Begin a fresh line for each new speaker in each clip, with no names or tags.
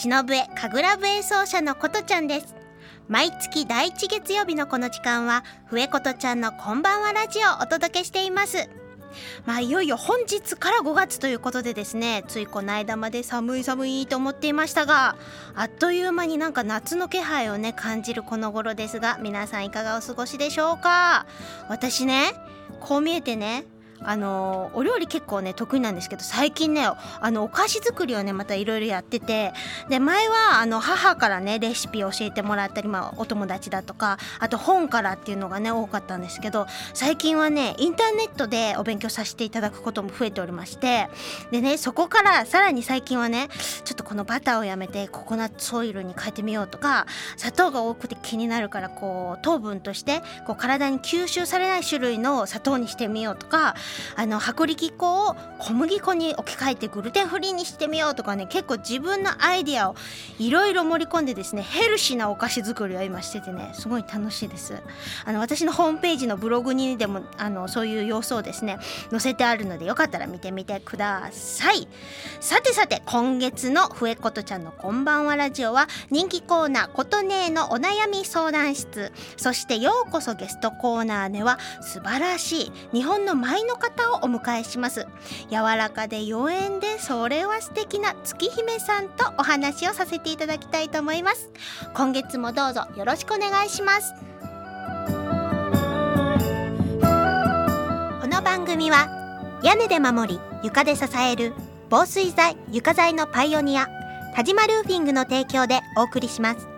忍笛神楽笛奏者のことちゃんです。毎月第一月曜日のこの時間は笛ことちゃんのこんばんはラジオをお届けしています。まあいよいよ本日から5月ということでですねついこの間まで寒い寒いと思っていましたがあっという間になんか夏の気配をね感じるこの頃ですが皆さんいかがお過ごしでしょうか？私ねこう見えてねあのお料理結構ね得意なんですけど最近ねあのお菓子作りをねまたいろいろやっててで前はあの母からねレシピを教えてもらったり、まあ、お友達だとかあと本からっていうのがね多かったんですけど最近はねインターネットでお勉強させていただくことも増えておりましてでねそこからさらに最近はねちょっとこのバターをやめてココナッツオイルに変えてみようとか砂糖が多くて気になるからこう糖分としてこう体に吸収されない種類の砂糖にしてみようとかあの薄力粉を小麦粉に置き換えてグルテンフリーにしてみようとかね結構自分のアイディアをいろいろ盛り込んでですねヘルシーなお菓子作りを今しててねすごい楽しいです。あの私のホームページのブログにでもあのそういう様子をですね載せてあるのでよかったら見てみてください。さてさて今月の笛ことちゃんのこんばんはラジオは人気コーナーことねえのお悩み相談室。そしてようこそゲストコーナーでは素晴らしい日本の舞の方をお迎えします。柔らかで妖艶でそれは素敵な月姫さんとお話をさせていただきたいと思います。今月もどうぞよろしくお願いします。この番組は屋根で守り床で支える防水材床材のパイオニア田島ルーフィングの提供でお送りします。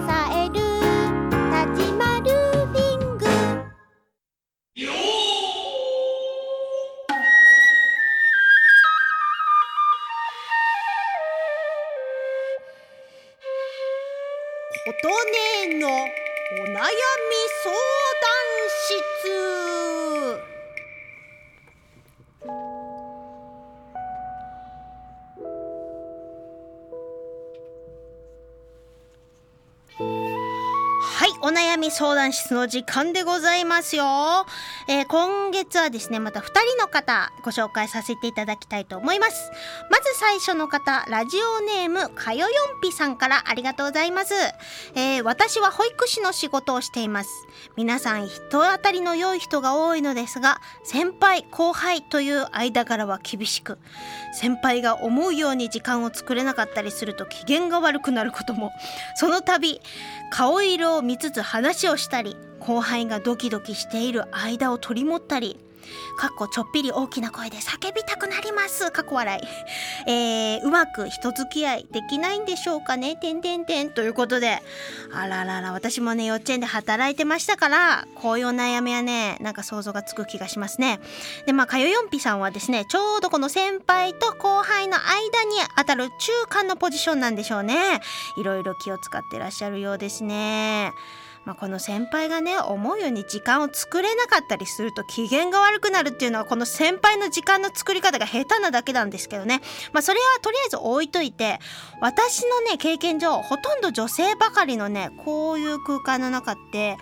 相談室の時間でございますよ。えー今月はですね、また2人の方ご紹介させていただきたいと思います。まず最初の方、ラジオネームかよよんぴさんからありがとうございます。えー私は保育士の仕事をしています。皆さん人当たりの良い人が多いのですが、先輩後輩という間柄は厳しく、先輩が思うように時間を作れなかったりすると機嫌が悪くなることも、その度顔色を見つつ話ををしたり後輩がドキドキしている間を取り持ったりかっこちょっぴり大きな声で叫びたくなりますかっこ笑い、えー、うまく人付き合いできないんでしょうかねてんてんてん。ということであららら私もね幼稚園で働いてましたからこういうお悩みはねなんか想像がつく気がしますね。でまあかよよんぴさんはですねちょうどこの先輩と後輩の間に当たる中間のポジションなんでしょうね。いろいろ気を使ってらっしゃるようですね。まあ、この先輩がね思うように時間を作れなかったりすると機嫌が悪くなるっていうのはこの先輩の時間の作り方が下手なだけなんですけどね。まあそれはとりあえず置いといて私のね経験上ほとんど女性ばかりのねこういう空間の中って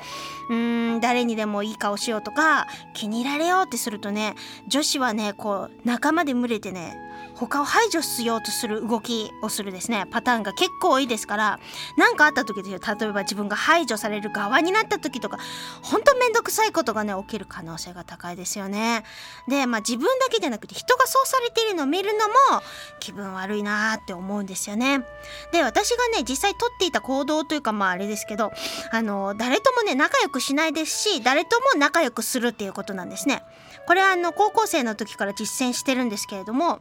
うーん誰にでもいい顔しようとか気に入られようってするとね女子はねこう仲間で群れてね他を排除しようとする動きをするですねパターンが結構多いですから何かあった時ですよ例えば自分が排除される側になった時とか本当面倒くさいことがね起きる可能性が高いですよね。でまあ自分だけじゃなくて人がそうされているのを見るのも気分悪いなーって思うんですよね。で私がね実際取っていた行動というかまああれですけどあの誰ともね仲良くしないですし誰とも仲良くするっていうことなんですね。これはあの高校生の時から実践してるんですけれども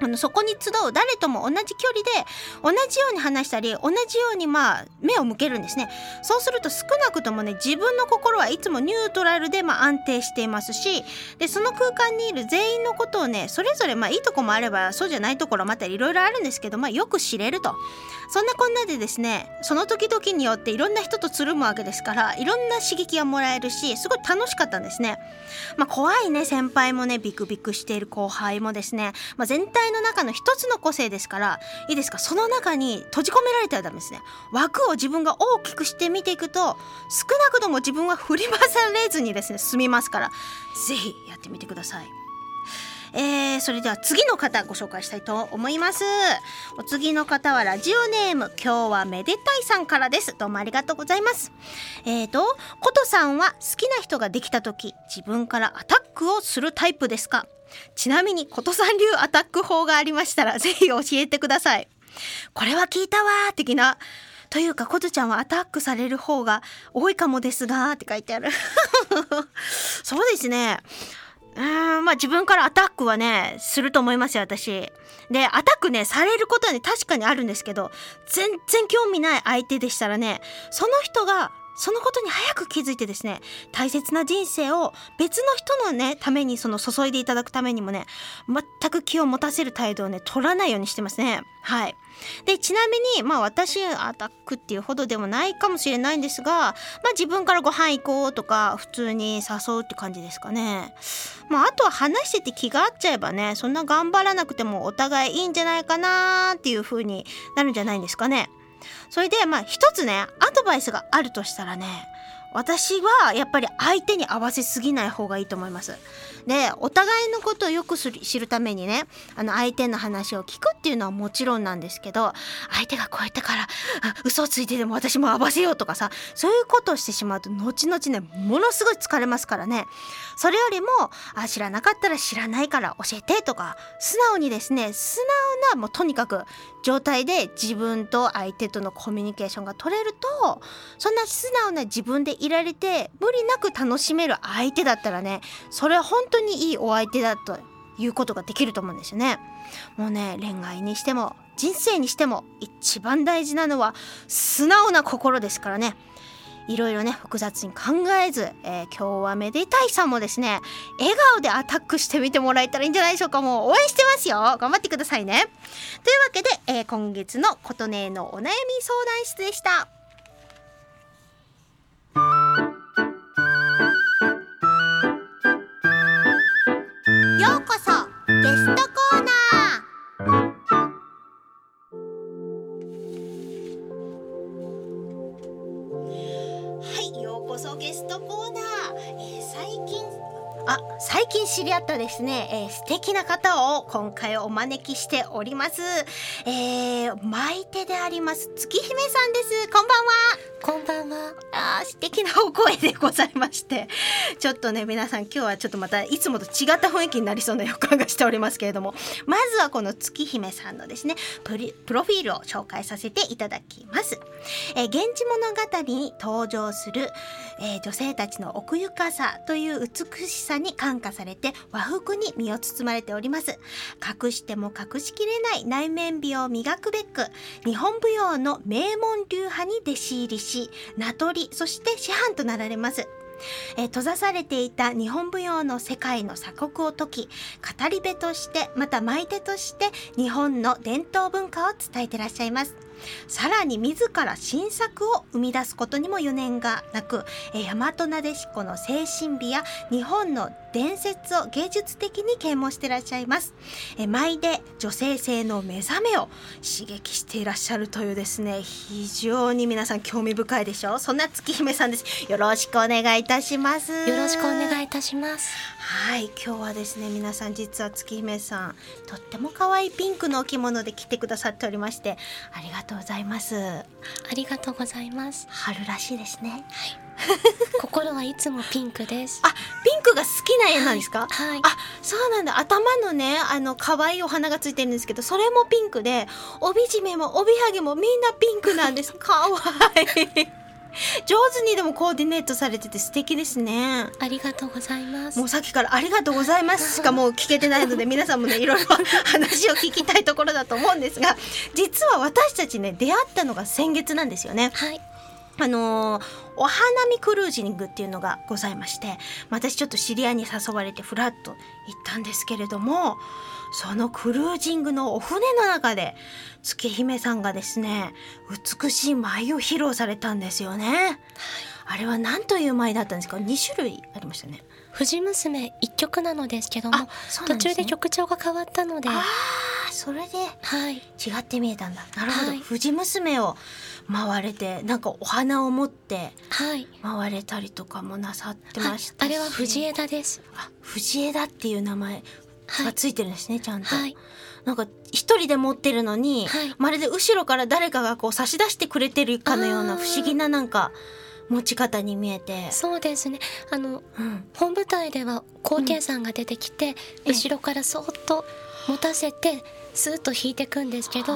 あのそこに集う誰とも同じ距離で同じように話したり同じようにまあ目を向けるんですね。そうすると少なくともね自分の心はいつもニュートラルでまあ安定していますしでその空間にいる全員のことをねそれぞれまあいいとこもあればそうじゃないところまたいろいろあるんですけどまあよく知れると。そんなこんなでですねその時々によっていろんな人とつるむわけですからいろんな刺激がもらえるしすごい楽しかったんですね。まあ怖いね先輩もねビクビクしている後輩もですね、まあ、全体の中の一つの個性ですからいいですか？その中に閉じ込められてはダメですね。枠を自分が大きくして見ていくと少なくとも自分は振り回されずにですね済みますから是非やってみてください。えー、それでは次の方ご紹介したいと思います。お次の方はラジオネーム今日はめでたいさんからです。どうもありがとうございます。えーとことさんは好きな人ができた時自分からアタックをするタイプですか？ちなみにことさん流アタック法がありましたらぜひ教えてください。これは聞いたわ的な。というかことちゃんはアタックされる方が多いかもですがって書いてある。そうですね。うーんまあ自分からアタックはねすると思いますよ私。でアタックねされることはね確かにあるんですけど全然興味ない相手でしたらねその人がそのことに早く気づいてですね大切な人生を別の人のねためにその注いでいただくためにもね全く気を持たせる態度をね取らないようにしてますね。はい。でちなみにまあ私アタックっていうほどでもないかもしれないんですがまあ自分からご飯行こうとか普通に誘うって感じですかね。まああとは話してて気が合っちゃえばねそんな頑張らなくてもお互いいいんじゃないかなーっていう風になるんじゃないんですかね。それでまあ一つねアドバイスがあるとしたらね私はやっぱり相手に合わせすぎない方がいいと思います。でお互いのことをよく知るためにねあの相手の話を聞くっていうのはもちろんなんですけど相手がこうやってから嘘をついてでも私も合わせようとかさそういうことをしてしまうと後々ねものすごい疲れますからねそれよりもあ知らなかったら知らないから教えてとか素直にですね素直なもうとにかく状態で自分と相手とのコミュニケーションが取れるとそんな素直な自分でいられて無理なく楽しめる相手だったらねそれは本当にいいお相手だということができると思うんですよね。もうね恋愛にしても人生にしても一番大事なのは素直な心ですからね。いろいろね複雑に考えず、えー、今日はめでたいさんもですね笑顔でアタックしてみてもらえたらいいんじゃないでしょうかもう応援してますよ頑張ってくださいねというわけで、えー、今月の琴音のお悩み相談室でした知り合ったですね、えー、素敵な方を今回お招きしております、えー、マイテであります月姫さんです。こんばんは。
こんばんは。
あ素敵なお声でございまして、ちょっとね、皆さん今日はちょっとまたいつもと違った雰囲気になりそうな予感がしておりますけれども、まずはこの月姫さんのですね、ププロフィールを紹介させていただきます。えー、源氏物語に登場する、えー、女性たちの奥ゆかさという美しさに感化されて和服に身を包まれております。隠しても隠しきれない内面美を磨くべく、日本舞踊の名門流派に弟子入りし、し名取そして師範となられます。え閉ざされていた日本舞踊の世界の鎖国を解き語り部としてまた舞手として日本の伝統文化を伝えてらっしゃいます。さらに自ら新作を生み出すことにも余念がなく大和なでしこの精神美や日本の伝説を芸術的に啓蒙していらっしゃいます。舞で女性性の目覚めを刺激していらっしゃるというですね非常に皆さん興味深いでしょう。そんな月姫さんです。よろしくお願いいたします。
よろしくお願いいたします。
はい今日はですね皆さん実は月姫さんとっても可愛いピンクのお着物で着てくださっておりましてありがとうございます。あ
りがとうございます。
春らしいですね。はい
心はいつもピンクです。
あピンクが好きな絵なんですか、
はい、はい、
あそうなんだ。頭のねあの可愛いお花がついてるんですけどそれもピンクで帯締めも帯はげもみんなピンクなんです。可愛い。上手にでもコーディネートされてて素敵ですね。
ありがとうございます。
もうさっきからありがとうございます。しかもう聞けてないので 皆さんもねいろいろ話を聞きたいところだと思うんですが実は私たちね出会ったのが先月なんですよね。
はい
あのーお花見クルージングっていうのがございまして私ちょっと知り合いに誘われてフラッと行ったんですけれどもそのクルージングのお船の中で月姫さんがですね美しい舞を披露されたんですよね。あれは何という舞だったんですか？2種類ありましたね。
藤娘一曲なのですけども
あそうな
途中で曲調が変わったので
ああそれで
はい。
違って見えたんだ。なるほど、
はい。
藤娘を回れてなんかお花を持って
はい。
回れたりとかもなさって
はい
ましたし、
あれは藤枝です。
あ藤枝っていう名前
はい。
がついてるんですね、ちゃんと、
はい。
なんか一人で持ってるのに、
はい。
まるで後ろから誰かがこう差し出してくれてるかのような不思議ななんか持ち方に見えて、
そうですね。あの
うん、
本舞台では後継さんが出てきて、後ろからそーっと持たせてスーッと引いていくんですけど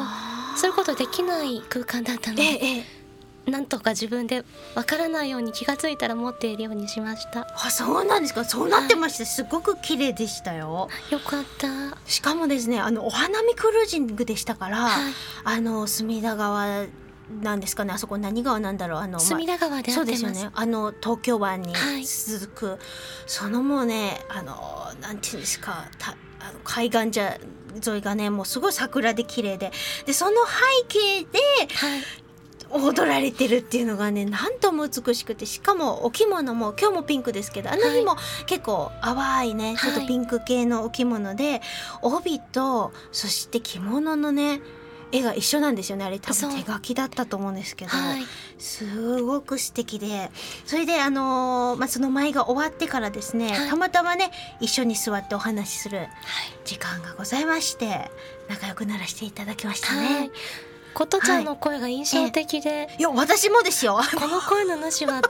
そういうことできない空間だったので
ええええ。
なんとか自分でわからないように気がついたら持っているようにしました。
あそうなんですか？そうなってまして、すごく綺麗でしたよ。
よかった。
しかもですねあのお花見クルージングでしたから、
はい。
あの隅田川なんですかね？あそこ何川なんだろう？あのまあ
隅田川で
そうで
す
すよね。あの東京湾に
はい。
続く、そのもうねあのなんていうんですか？たあの海岸じゃ沿いがねもうすごい桜で綺麗で。でその背景で
はい。
踊られてるっていうのがねなんとも美しくてしかもお着物も今日もピンクですけどあの日も結構淡いねちょっとピンク系のお着物で、帯とそして着物のね絵が一緒なんですよねあれ。多分手書きだったと思うんですけど、
はい。
すごく素敵で。それであのーまあ、その舞が終わってからですね、
はい。
たまたまね一緒に座ってお話しする時間がございまして仲良くならせていただきましたね。
はいことちゃんの声が印象的で、
いや私もですよ。
この声の主は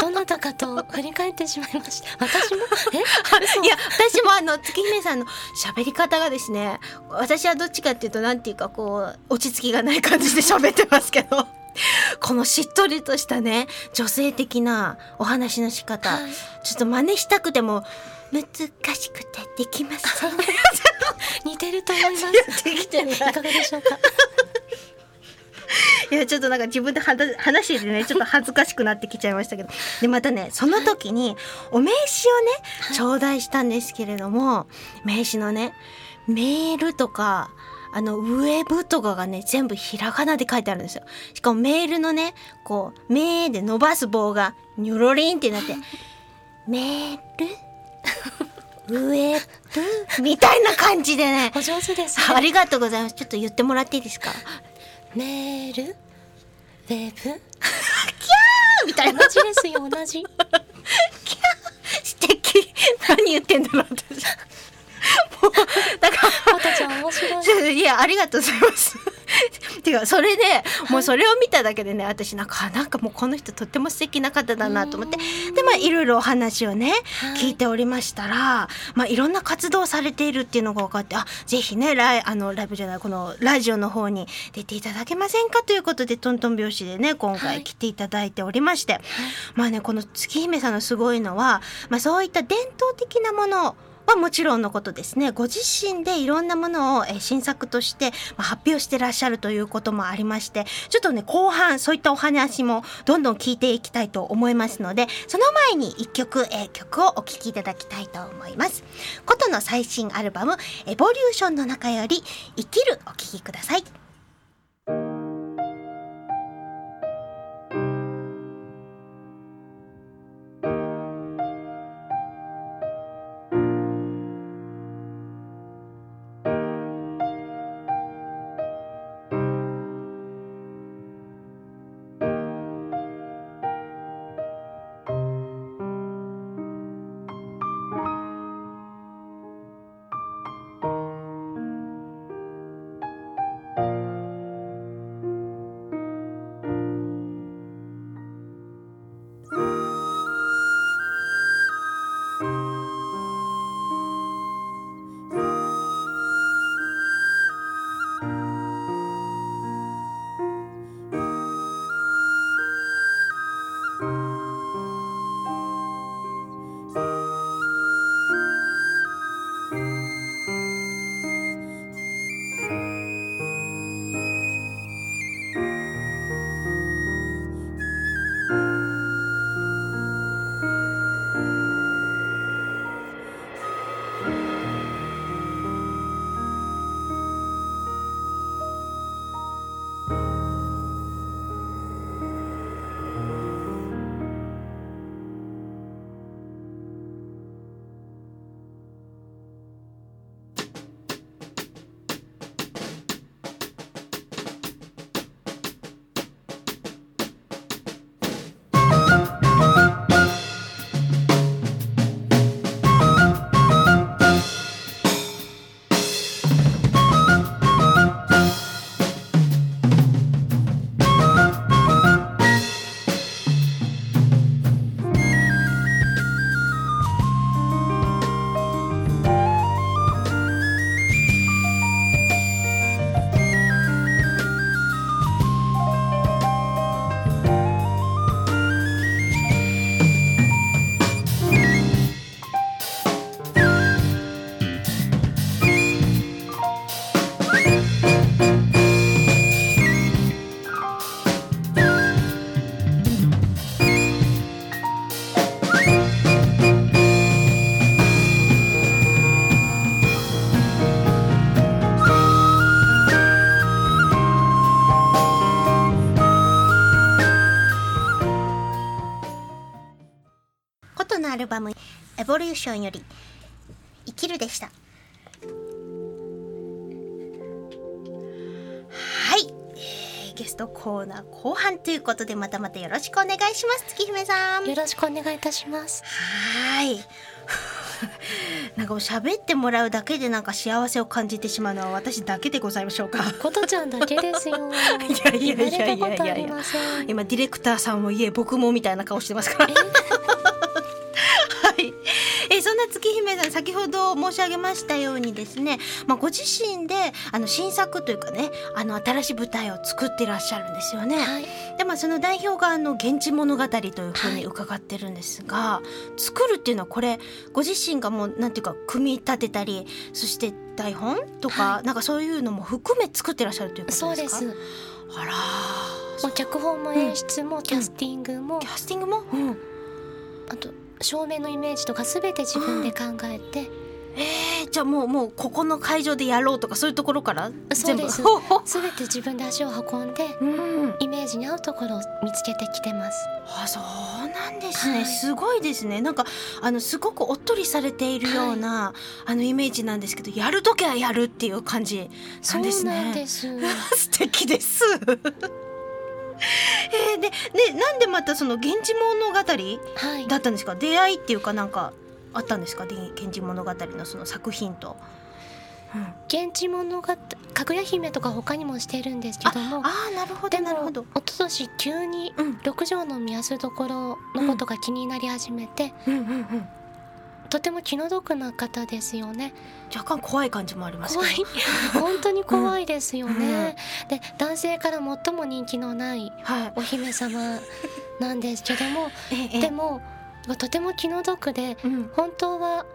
どなたかと振り返ってしまいました。私も？え？嘘
いや私もあの月姫さんの喋り方がですね私はどっちかっていうとなんていうかこう落ち着きがない感じで喋ってますけど。このしっとりとしたね女性的なお話の仕方、
はい。
ちょっと真似したくても難しくてできません。
似てると思います。
できて
いかがでしょうか？
いやちょっとなんか自分で話話しててね ちょっと恥ずかしくなってきちゃいましたけど。でまたねその時にお名刺をね頂戴したんですけれども名刺のねメールとかあのウェブとかがね全部ひらがなで書いてあるんですよ。しかもメールのねこう「メー」で伸ばす棒がニョロリンってなって「メール？ウェブ」みたいな感じでね。
お上手です
あ
ね
りがとうございます。ちょっと言ってもらっていいですか？
メール？ウェブ？
みたいな
同じですよ同じ。
素敵。何言ってんだろう私だか
ことちゃん面白い。
らいやありがとう。ございますてかそれでもうそれを見ただけでね私なんかなんかもうこの人とっても素敵な方だなと思ってでまあいろいろお話をね
はい。
聞いておりましたら、まあ、いろんな活動をされているっていうのが分かってあぜひねライあのライブじゃないこのラジオの方に出ていただけませんかということでトントン拍子でね今
はい。
回来ていただいておりまして、まあねこの月姫さんのすごいのは、まあ、そういった伝統的なものはもちろんのことですね。ご自身でいろんなものをえ新作として発表してらっしゃるということもありましてちょっとね後半そういったお話もどんどん聞いていきたいと思いますのでその前に一曲、え曲をお聴きいただきたいと思います。琴の最新アルバム「エボリューションの中より生きる」お聴きください「エボリューション」より「生きる」でした。はい、えーゲストコーナー後半ということでまたまたよろしくお願いします。月姫さん。
よろしくお願いいたします。
はーい。なんかもう喋ってもらうだけでなんか幸せを感じてしまうのは私だけでございましょうか。
ことちゃんだけですよ。
いやいやいやいやいや。
言われたことありません。
今ディレクターさんもいえ僕もみたいな顔してますから月姫さん先ほど申し上げましたようにですね、まあ、ご自身であの新作というかねあの新しい舞台を作ってらっしゃるんですよね。
はい。
でまあその代表があの「源氏物語」というふうに伺ってるんですが、作るっていうのはこれご自身がもうなんていうか組み立てたりそして台本とか、
は
なんかそういうのも含め作ってらっしゃるということですか？
そうです。
あらー。
もう脚本も演出もキャスティングも、
キャスティングも、うん、
あと照明のイメージとか全て自分で考えて、
えー、じゃあもうもうここの会場でやろうとかそういうところから？全部
そうです。全て自分で足を運んで
うん、
イメージに合うところを見つけてきてます。
あそうなんですね、
はい。
すごいですね。なんかあのすごくおっとりされているような、あのイメージなんですけどやるときはやるっていう感じなんですね。
そうなんです。
素敵です えー、ででなんでまたその「源氏物語」
はい
だったんですか？出会いっていうかなんかあったんですか？で源氏物語のその作品と。うん
現地物語かぐや姫とか他にもしてるんですけども
ああなるほどなるほど。
一昨年急に
うん
六条の見やすどころのことが気になり始めて、
うんうんうん。
とても気の毒な方ですよね
若干怖い感じもあります。
怖い 本当に怖いですよね、で男性から最も人気のない
はい。
お姫様なんですけども
ええ
でもとても気の毒で
うん
本当は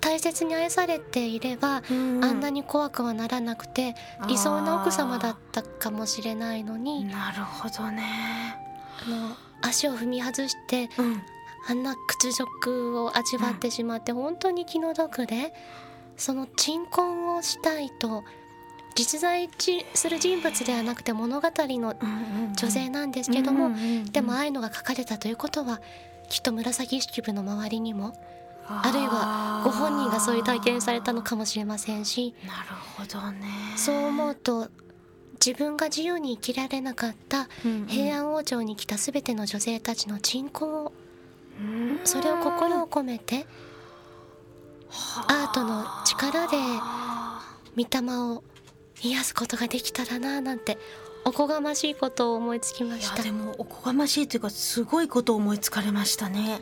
大切に愛されていれば、
うん
あんなに怖くはならなくて理想の奥様だったかもしれないのに
なるほどね。
あの足を踏み外して
うん。
あんな屈辱を味わってしまって本当に気の毒でその鎮魂をしたいと実在ちする人物ではなくて物語の女性なんですけども、でもああいうのが書かれたということはきっと紫式部の周りにもあるいはご本人がそういう体験されたのかもしれませんし
なるほどね。
そう思うと自分が自由に生きられなかった平安王朝に来た全ての女性たちの鎮魂を
安
それを心を込めてアートの力で御霊を癒すことができたらななんておこがましいことを思いつきました
やでもおこがましいというかすごいことを思いつかれましたね。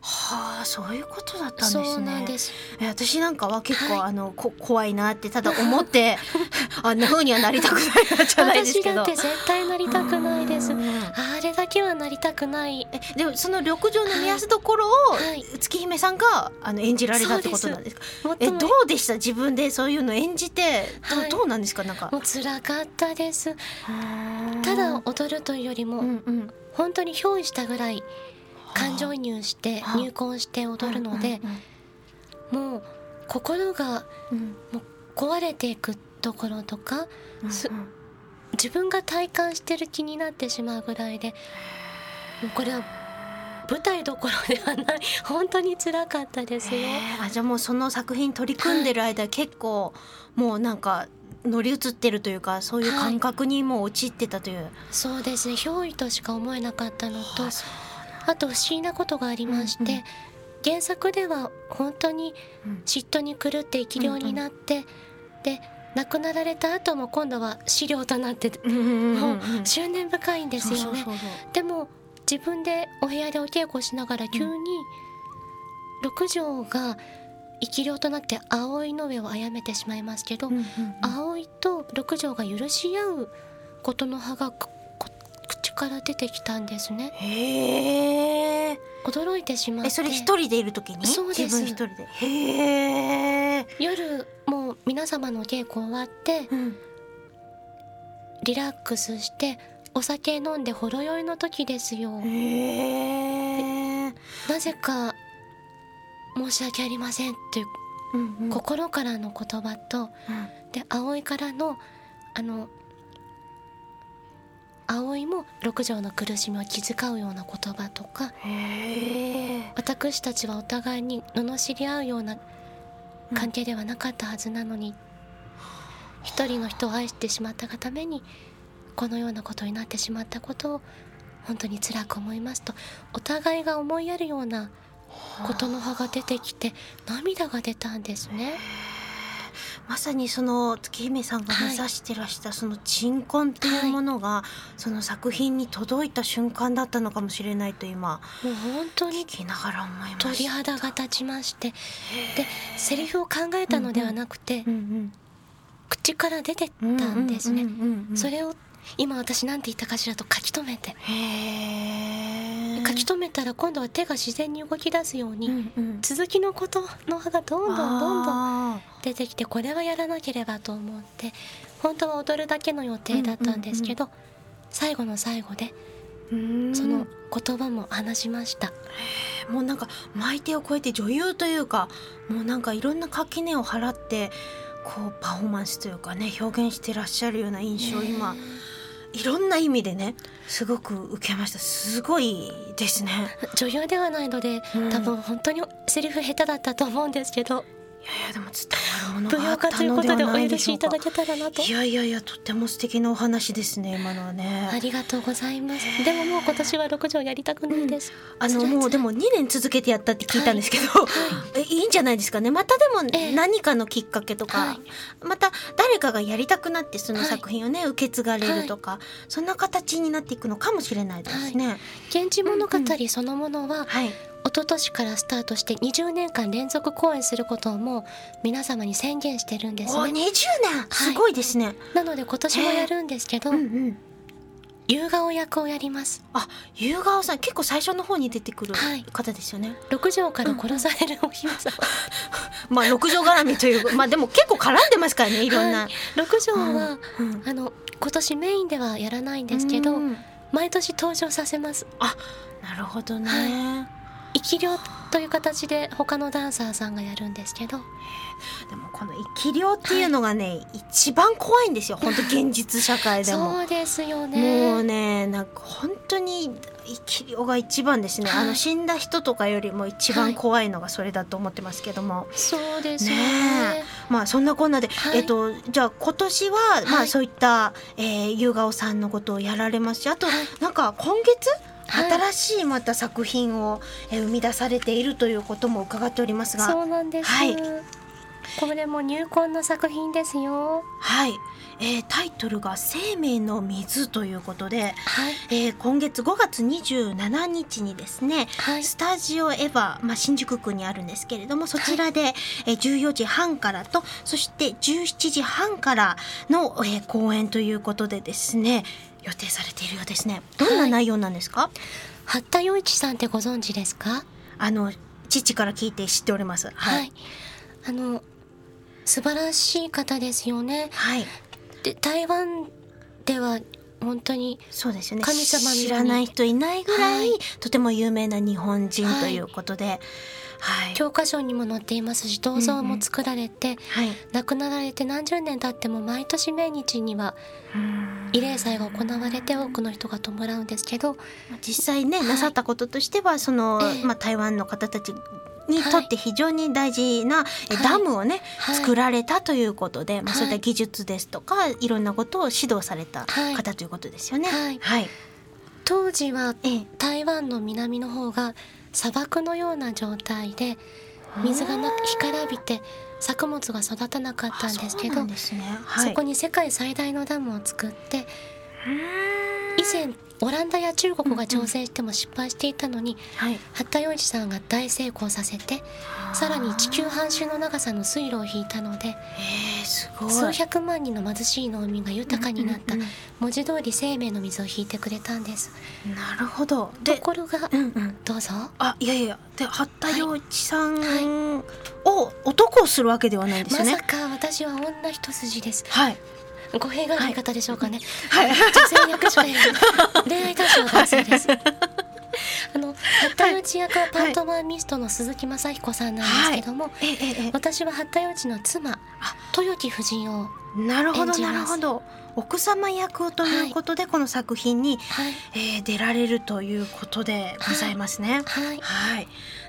はあそういうことだったんですね。
そうなんです。
え私なんかは結構、
はい。
あのこ怖いなってただ思って あんな風にはなりたくないなじゃないですけど。
私だって絶対なりたくないです。
うん。
あれだけはなりたくない。
えでもその緑城の目安どころを、
はい。
月姫さんがあの演じられたってことなんですか？え
もっとも
どうでした？自分でそういうの演じてど,、
はい。
どうなんですか？なんか。
も。う辛かったです。ただ踊るというよりも、
うんうん。
本当に憑依したぐらい感情移入して
はあ。
入魂して踊るので、もう心が
うん。
もう壊れていくところとか自分が体感してる気になってしまうぐらいでもうこれは舞台どころではない。本当に辛かったですよ。
あじゃあもうその作品取り組んでる間、結構もうなんか乗り移ってるというかそういう感覚にもう陥ってたという。
そうですね。憑依としか思えなかったのと
あそう
あと不思議なことがありまして、原作では本当に
うん。
嫉妬に狂って生き量になって、で亡くなられた後も今度は資料となっても
う
執念深いんですよね。でも自分でお部屋でお稽古しながら急に六条が生き量となって葵の上を殺めてしまいますけど、葵と六条が許し合うことの葉が口から出てきたんですね
へえ。
驚いてしまって
えそれ一人でいる時に？
そうです
自分一人で。へえ。
夜もう皆様の稽古終わって
うん
リラックスしてお酒飲んでほろ酔いの時ですよ
へえ。
なぜか申し訳ありませんっていう
うんうん
心からの言葉と
うん
で葵からのあの葵も六条の苦しみを気遣うような言葉とか私たちはお互いに罵り合うような関係ではなかったはずなのに、一人の人を愛してしまったがためにこのようなことになってしまったことを本当に辛く思いますとお互いが思いやるようなことの葉が出てきて涙が出たんですね。
まさにその月姫さんが目指してらしたその鎮魂っていうものが、その作品に届いた瞬間だったのかもしれないと今
もう本当に
聞きながら思いました。
鳥肌が立ちまして。でセリフを考えたのではなくて、口から出てったんですね。それを今私なんて言ったかしらと書き留めて。書き留めたら今度は手が自然に動き出すように、
うんうん。
続きのことの葉がどんどんどんどん
あ
出てきてこれはやらなければと思って本当は踊るだけの予定だったんですけど、最後の最後でその言葉も話しました、
もうなんか巻いてを超えて女優というかもうなんかいろんな垣根を払ってこうパフォーマンスというかね表現してらっしゃるような印象を今
ね
いろんな意味でねすごく受けました。すごいですね。
女優ではないので、
うん。
多分本当にセリフ下手だったと思うんですけど。
いやいやでも伝わるもの
舞
があっ
踊家という
たのでは
ことでお許
ないでしょうか
しいただけたらなと。
いやいやいやとっても素敵なお話ですね今のはね。
ありがとうございます。でももう今年は六条やりたくないです、
あの
辛い辛い
もうでも2年続けてやったって聞いたんですけど、えいいんじゃないですかね。またで
ええ。
も何かのきっかけとか、
はい。
また誰かがやりたくなってその
はい
作品をね、受け継がれるとか、そんな形になっていくのかもしれないですね。
源氏物語そのものは
はい、
一昨年からスタートして20年間連続公演することをもう皆様に宣言してるんです
お20
ね
年。すごいですね。
なので今年もやるんですけど、
うんうん。
夕顔役をやります。
あ、夕顔さん結構最初の方に出てくる
はい。
方ですよね。
六条から殺される。お姫様、
まあ六条絡みという まあでも結構絡んでますからねい。ろんな。
はい六条は、
うん
あの今年メインではやらないんですけど、
うん
毎年登場させます。
なるほどね。
生き量という形で他のダンサーさんがやるんですけど。
でもこの生き量っていうのがね、一番怖いんですよ。本当現実社会でも。
そうですよね。
もうねなんか本当に生き量が一番ですね、
はい。
あの死んだ人とかよりも一番怖いのがそれだと思ってますけども、
そうですよね。
ねまあそんなこんなで、
はい。
えっとじゃあ今年は、ま
はい。
あそういった、えー、夕顔さんのことをやられますしあと、
はい。
なんか今月
はい
新しいまた作品を、えー生み出されているということも伺っておりますが。
そうなんです、
はい。
これも入魂の作品ですよ。
はい、えータイトルが「生命の水」ということで、
はい。
えー今月5月27日にですね
はい。
スタジオエヴァ、まあ、新宿区にあるんですけれどもそちらで、えー14時半からとそして17時半からの、えー公演ということでですね予定されているようですね。どんな内容なんですか、
八田洋一さんってご存知ですか？
あの父から聞いて知っております。
はい、あの素晴らしい方ですよね。
はい。
で台湾では本当に
そうですよね。
神様
知らない人いないぐらい、
はい。
とても有名な日本人ということで、はい。
教科書にも載っていますし銅像も作られて、
はい。
亡くなられて何十年経っても毎年命日には
うん。
慰霊祭が行われて多くの人が弔うんですけど
実際ね、
はい。
なさったこととしてはその、
ええ。
まあ、台湾の方たちにとって非常に大事な、え
はい。
ダムをね、
はい。
作られたということで、まあ、
はい。
そういった技術ですとか、い、ろんなことを指導された
はい。
方ということですよね。
はい
はい
当時は
ええ
台湾の南の方が砂漠のような状態で水がなく干からびて作物が育たなかったんですけど
そ
こに世界最大のダムを作って以前オランダや中国が挑戦しても失敗していたのに
はい、
八田洋一さんが大成功させてさらに地球半周の長さの水路を引いたので
えー、すごい。
数百万人の貧しい農民が豊かになった
うんうん
文字通り生命の水を引いてくれたんです。
うんなるほど。
と
で
ころが
うんうん。
どうぞ。
あいやいやで八田洋一さん
は
を男をするわけではないんですよね。
まさ。か私は女一筋です。
はい
語弊がない方でしょうかね、
はい。
女性役しかやらない。恋愛対象は男性です。あの八田洋一役はパントマンミストの鈴木雅彦さんなんですけども、
ええええ
私は八田洋一の妻
あ。
豊木夫人を
なるほど
演じます。
なるほど。奥様役をということで、この作品に、
はい。
えー出られるということでございますね。
はい。
はい、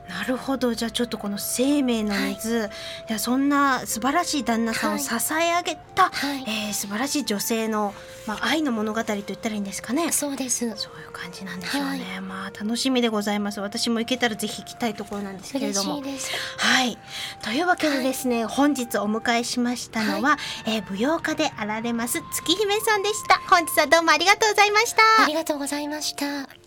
なるほどじゃあちょっとこの生命の水、い、やそんな素晴らしい旦那さんを
はい
支え上げた、
はい
えー素晴らしい女性の、まあ、愛の物語と言ったらいいんですかね。
そうです
そういう感じなんでしょうね。まあ楽しみでございます。私も行けたらぜひ行きたいところなんですけれども
嬉しい。です
はい。というわけでですね、本日お迎えしましたのは、えー舞踊家であられます月姫さんでした。本日はどうもありがとうございました。
ありがとうございました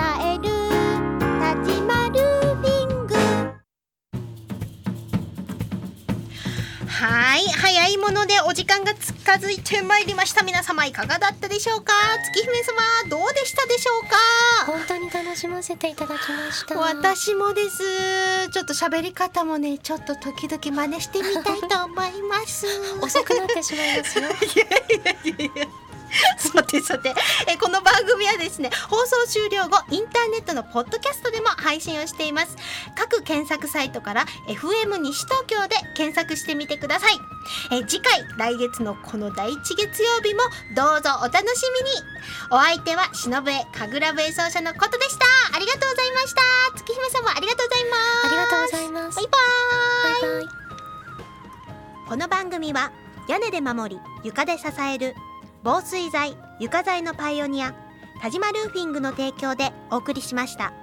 はい。早いものでお時間が近づいてまいりました。皆様いかがだったでしょうか？月姫様、どうでしたでしょうか？
本当に楽しませていただきました
私もです。ちょっと喋り方もね、ちょっと時々真似してみたいと思います。
遅くなってしまいますよ
さてさて、えこの番組はですね放送終了後インターネットのポッドキャストでも配信をしています。各検索サイトから FM 西東京で検索してみてください。え次回来月のこの第一月曜日もどうぞお楽しみに。お相手は忍笛神楽笛奏者のことでした。ありがとうございました。月姫様ありがとうございます。
ありがとうございます。バイバイ。
この番組は屋根で守り床で支える防水材床材のパイオニア田島ルーフィングの提供でお送りしました。